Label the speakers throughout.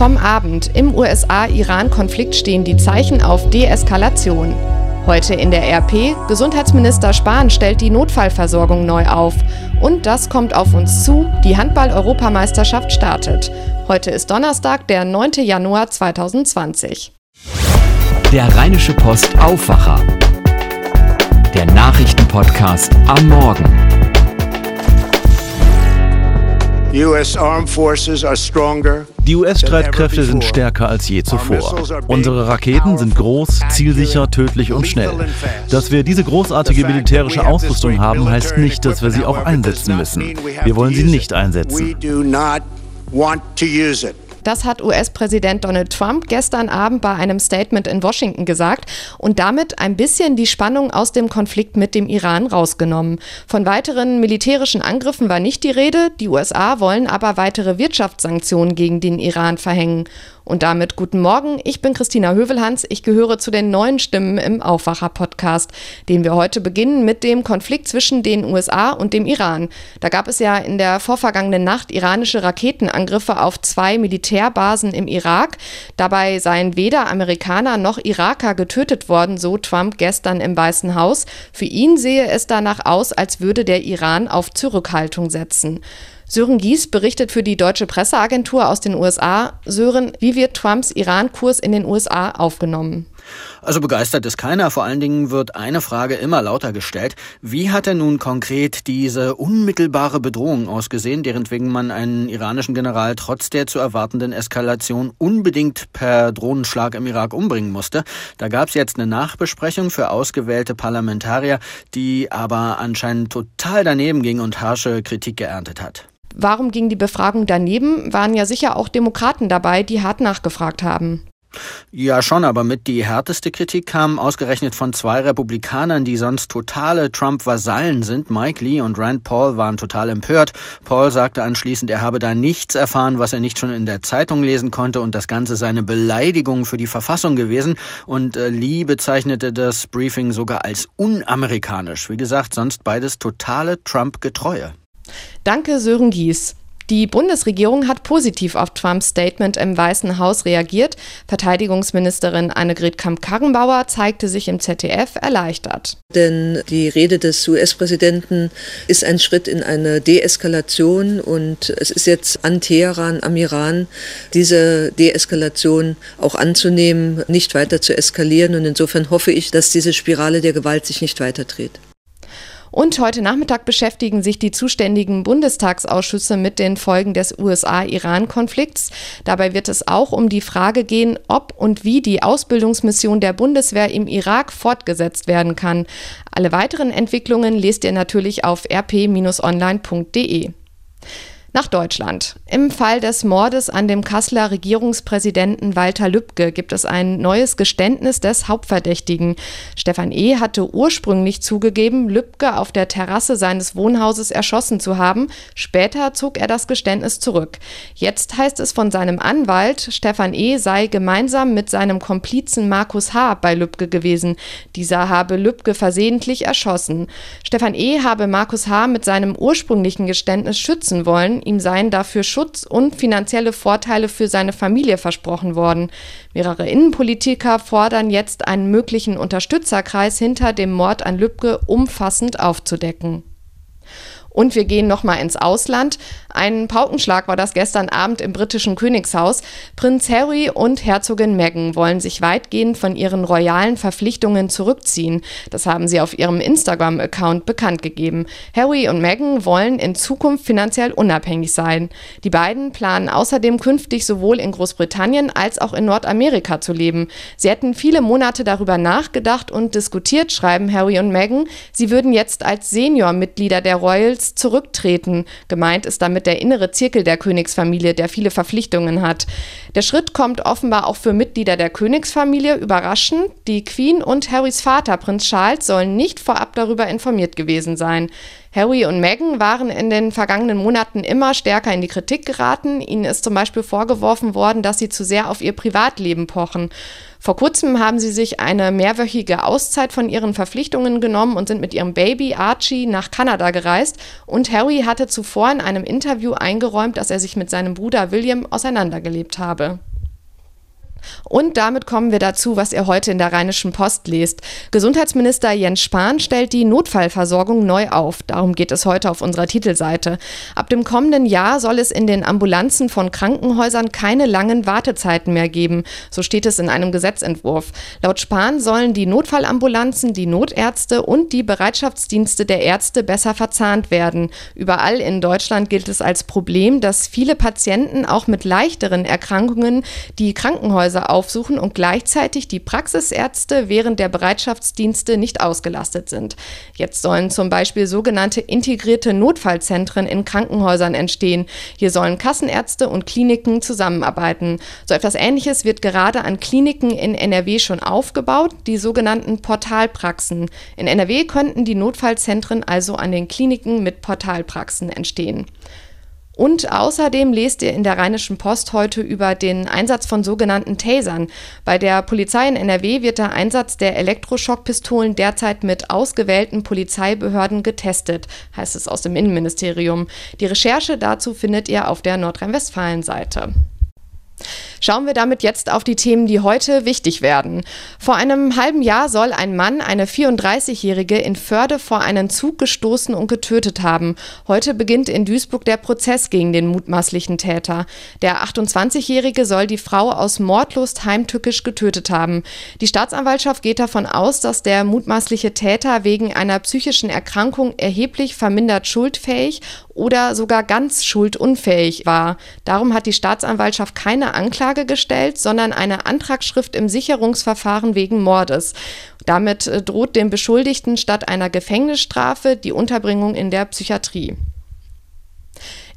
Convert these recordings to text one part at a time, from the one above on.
Speaker 1: vom Abend. Im USA-Iran-Konflikt stehen die Zeichen auf Deeskalation. Heute in der RP, Gesundheitsminister Spahn stellt die Notfallversorgung neu auf. Und das kommt auf uns zu, die Handball-Europameisterschaft startet. Heute ist Donnerstag, der 9. Januar 2020.
Speaker 2: Der Rheinische Post Aufwacher. Der Nachrichtenpodcast am Morgen.
Speaker 3: Die US-Streitkräfte sind stärker als je zuvor. Unsere Raketen sind groß, zielsicher, tödlich und schnell. Dass wir diese großartige militärische Ausrüstung haben, heißt nicht, dass wir sie auch einsetzen müssen. Wir wollen sie nicht einsetzen.
Speaker 1: Das hat US-Präsident Donald Trump gestern Abend bei einem Statement in Washington gesagt und damit ein bisschen die Spannung aus dem Konflikt mit dem Iran rausgenommen. Von weiteren militärischen Angriffen war nicht die Rede, die USA wollen aber weitere Wirtschaftssanktionen gegen den Iran verhängen. Und damit guten Morgen, ich bin Christina Hövelhans, ich gehöre zu den neuen Stimmen im Aufwacher-Podcast, den wir heute beginnen mit dem Konflikt zwischen den USA und dem Iran. Da gab es ja in der vorvergangenen Nacht iranische Raketenangriffe auf zwei Militärbasen im Irak. Dabei seien weder Amerikaner noch Iraker getötet worden, so Trump gestern im Weißen Haus. Für ihn sehe es danach aus, als würde der Iran auf Zurückhaltung setzen. Sören Gies berichtet für die deutsche Presseagentur aus den USA. Sören, wie wird Trumps Iran-Kurs in den USA aufgenommen?
Speaker 4: Also begeistert ist keiner. Vor allen Dingen wird eine Frage immer lauter gestellt. Wie hat er nun konkret diese unmittelbare Bedrohung ausgesehen, deren wegen man einen iranischen General trotz der zu erwartenden Eskalation unbedingt per Drohnenschlag im Irak umbringen musste? Da gab es jetzt eine Nachbesprechung für ausgewählte Parlamentarier, die aber anscheinend total daneben ging und harsche Kritik geerntet hat.
Speaker 1: Warum ging die Befragung daneben? Waren ja sicher auch Demokraten dabei, die hart nachgefragt haben.
Speaker 4: Ja, schon, aber mit die härteste Kritik kam ausgerechnet von zwei Republikanern, die sonst totale Trump-Vasallen sind. Mike Lee und Rand Paul waren total empört. Paul sagte anschließend, er habe da nichts erfahren, was er nicht schon in der Zeitung lesen konnte und das Ganze sei eine Beleidigung für die Verfassung gewesen. Und äh, Lee bezeichnete das Briefing sogar als unamerikanisch. Wie gesagt, sonst beides totale Trump-Getreue.
Speaker 1: Danke, Sören Gies. Die Bundesregierung hat positiv auf Trumps Statement im Weißen Haus reagiert. Verteidigungsministerin Annegret Kamp-Karrenbauer zeigte sich im ZDF erleichtert.
Speaker 5: Denn die Rede des US-Präsidenten ist ein Schritt in eine Deeskalation und es ist jetzt an Teheran, am Iran, diese Deeskalation auch anzunehmen, nicht weiter zu eskalieren. Und insofern hoffe ich, dass diese Spirale der Gewalt sich nicht weiterdreht.
Speaker 1: Und heute Nachmittag beschäftigen sich die zuständigen Bundestagsausschüsse mit den Folgen des USA-Iran-Konflikts. Dabei wird es auch um die Frage gehen, ob und wie die Ausbildungsmission der Bundeswehr im Irak fortgesetzt werden kann. Alle weiteren Entwicklungen lest ihr natürlich auf rp-online.de nach Deutschland. Im Fall des Mordes an dem Kasseler Regierungspräsidenten Walter Lübcke gibt es ein neues Geständnis des Hauptverdächtigen. Stefan E. hatte ursprünglich zugegeben, Lübcke auf der Terrasse seines Wohnhauses erschossen zu haben. Später zog er das Geständnis zurück. Jetzt heißt es von seinem Anwalt, Stefan E. sei gemeinsam mit seinem Komplizen Markus H. bei Lübcke gewesen. Dieser habe Lübcke versehentlich erschossen. Stefan E. habe Markus H. mit seinem ursprünglichen Geständnis schützen wollen ihm seien dafür Schutz und finanzielle Vorteile für seine Familie versprochen worden. Mehrere Innenpolitiker fordern jetzt einen möglichen Unterstützerkreis hinter dem Mord an Lübcke umfassend aufzudecken. Und wir gehen nochmal ins Ausland. Ein Paukenschlag war das gestern Abend im britischen Königshaus. Prinz Harry und Herzogin Meghan wollen sich weitgehend von ihren royalen Verpflichtungen zurückziehen. Das haben sie auf ihrem Instagram-Account bekannt gegeben. Harry und Meghan wollen in Zukunft finanziell unabhängig sein. Die beiden planen außerdem künftig sowohl in Großbritannien als auch in Nordamerika zu leben. Sie hätten viele Monate darüber nachgedacht und diskutiert, schreiben Harry und Meghan. Sie würden jetzt als Senior-Mitglieder der Royals Adels zurücktreten. Gemeint ist damit der innere Zirkel der Königsfamilie, der viele Verpflichtungen hat. Der Schritt kommt offenbar auch für Mitglieder der Königsfamilie überraschend. Die Queen und Harrys Vater, Prinz Charles, sollen nicht vorab darüber informiert gewesen sein. Harry und Meghan waren in den vergangenen Monaten immer stärker in die Kritik geraten. Ihnen ist zum Beispiel vorgeworfen worden, dass sie zu sehr auf ihr Privatleben pochen. Vor kurzem haben sie sich eine mehrwöchige Auszeit von ihren Verpflichtungen genommen und sind mit ihrem Baby Archie nach Kanada gereist. Und Harry hatte zuvor in einem Interview eingeräumt, dass er sich mit seinem Bruder William auseinandergelebt habe. Und damit kommen wir dazu, was ihr heute in der Rheinischen Post lest. Gesundheitsminister Jens Spahn stellt die Notfallversorgung neu auf. Darum geht es heute auf unserer Titelseite. Ab dem kommenden Jahr soll es in den Ambulanzen von Krankenhäusern keine langen Wartezeiten mehr geben. So steht es in einem Gesetzentwurf. Laut Spahn sollen die Notfallambulanzen, die Notärzte und die Bereitschaftsdienste der Ärzte besser verzahnt werden. Überall in Deutschland gilt es als Problem, dass viele Patienten auch mit leichteren Erkrankungen die Krankenhäuser Krankenhäuser aufsuchen und gleichzeitig die Praxisärzte während der Bereitschaftsdienste nicht ausgelastet sind. Jetzt sollen zum Beispiel sogenannte integrierte Notfallzentren in Krankenhäusern entstehen. Hier sollen Kassenärzte und Kliniken zusammenarbeiten. So etwas Ähnliches wird gerade an Kliniken in NRW schon aufgebaut, die sogenannten Portalpraxen. In NRW könnten die Notfallzentren also an den Kliniken mit Portalpraxen entstehen. Und außerdem lest ihr in der Rheinischen Post heute über den Einsatz von sogenannten Tasern. Bei der Polizei in NRW wird der Einsatz der Elektroschockpistolen derzeit mit ausgewählten Polizeibehörden getestet, heißt es aus dem Innenministerium. Die Recherche dazu findet ihr auf der Nordrhein-Westfalen-Seite. Schauen wir damit jetzt auf die Themen, die heute wichtig werden. Vor einem halben Jahr soll ein Mann eine 34-Jährige in Förde vor einen Zug gestoßen und getötet haben. Heute beginnt in Duisburg der Prozess gegen den mutmaßlichen Täter. Der 28-Jährige soll die Frau aus Mordlust heimtückisch getötet haben. Die Staatsanwaltschaft geht davon aus, dass der mutmaßliche Täter wegen einer psychischen Erkrankung erheblich vermindert schuldfähig oder sogar ganz schuldunfähig war. Darum hat die Staatsanwaltschaft keine Anklage gestellt, sondern eine Antragsschrift im Sicherungsverfahren wegen Mordes. Damit äh, droht dem Beschuldigten statt einer Gefängnisstrafe die Unterbringung in der Psychiatrie.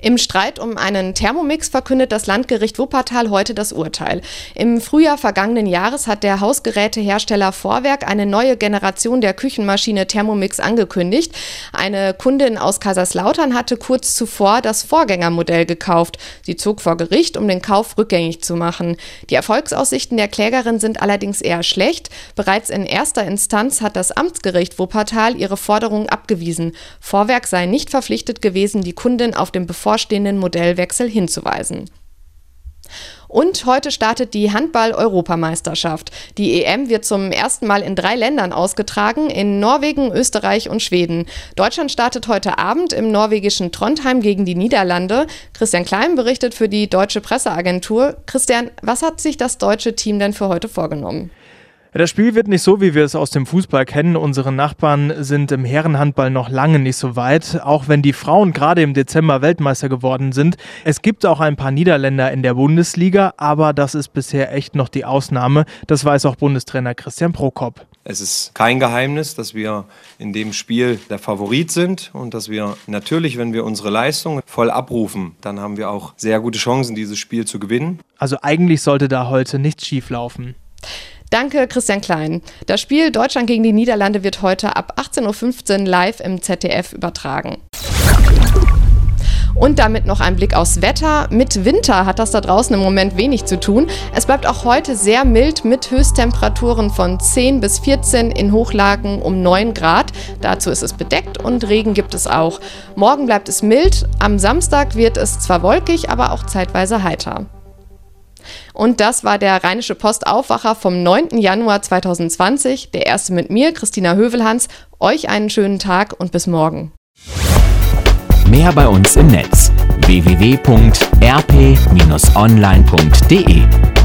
Speaker 1: Im Streit um einen Thermomix verkündet das Landgericht Wuppertal heute das Urteil. Im Frühjahr vergangenen Jahres hat der Hausgerätehersteller Vorwerk eine neue Generation der Küchenmaschine Thermomix angekündigt. Eine Kundin aus Kaiserslautern hatte kurz zuvor das Vorgängermodell gekauft. Sie zog vor Gericht, um den Kauf rückgängig zu machen. Die Erfolgsaussichten der Klägerin sind allerdings eher schlecht. Bereits in erster Instanz hat das Amtsgericht Wuppertal ihre Forderung abgewiesen. Vorwerk sei nicht verpflichtet gewesen, die Kundin auf den Bevor bevorstehenden Modellwechsel hinzuweisen. Und heute startet die Handball-Europameisterschaft. Die EM wird zum ersten Mal in drei Ländern ausgetragen, in Norwegen, Österreich und Schweden. Deutschland startet heute Abend im norwegischen Trondheim gegen die Niederlande. Christian Klein berichtet für die Deutsche Presseagentur. Christian, was hat sich das deutsche Team denn für heute vorgenommen?
Speaker 6: Das Spiel wird nicht so, wie wir es aus dem Fußball kennen. Unsere Nachbarn sind im Herrenhandball noch lange nicht so weit, auch wenn die Frauen gerade im Dezember Weltmeister geworden sind. Es gibt auch ein paar Niederländer in der Bundesliga, aber das ist bisher echt noch die Ausnahme. Das weiß auch Bundestrainer Christian Prokop.
Speaker 7: Es ist kein Geheimnis, dass wir in dem Spiel der Favorit sind und dass wir natürlich, wenn wir unsere Leistung voll abrufen, dann haben wir auch sehr gute Chancen, dieses Spiel zu gewinnen.
Speaker 6: Also eigentlich sollte da heute nichts schief laufen.
Speaker 1: Danke, Christian Klein. Das Spiel Deutschland gegen die Niederlande wird heute ab 18.15 Uhr live im ZDF übertragen. Und damit noch ein Blick aufs Wetter. Mit Winter hat das da draußen im Moment wenig zu tun. Es bleibt auch heute sehr mild mit Höchsttemperaturen von 10 bis 14 in Hochlagen um 9 Grad. Dazu ist es bedeckt und Regen gibt es auch. Morgen bleibt es mild. Am Samstag wird es zwar wolkig, aber auch zeitweise heiter. Und das war der Rheinische Post Aufwacher vom 9. Januar 2020. Der erste mit mir, Christina Hövelhans. Euch einen schönen Tag und bis morgen.
Speaker 2: Mehr bei uns im Netz www.rp-online.de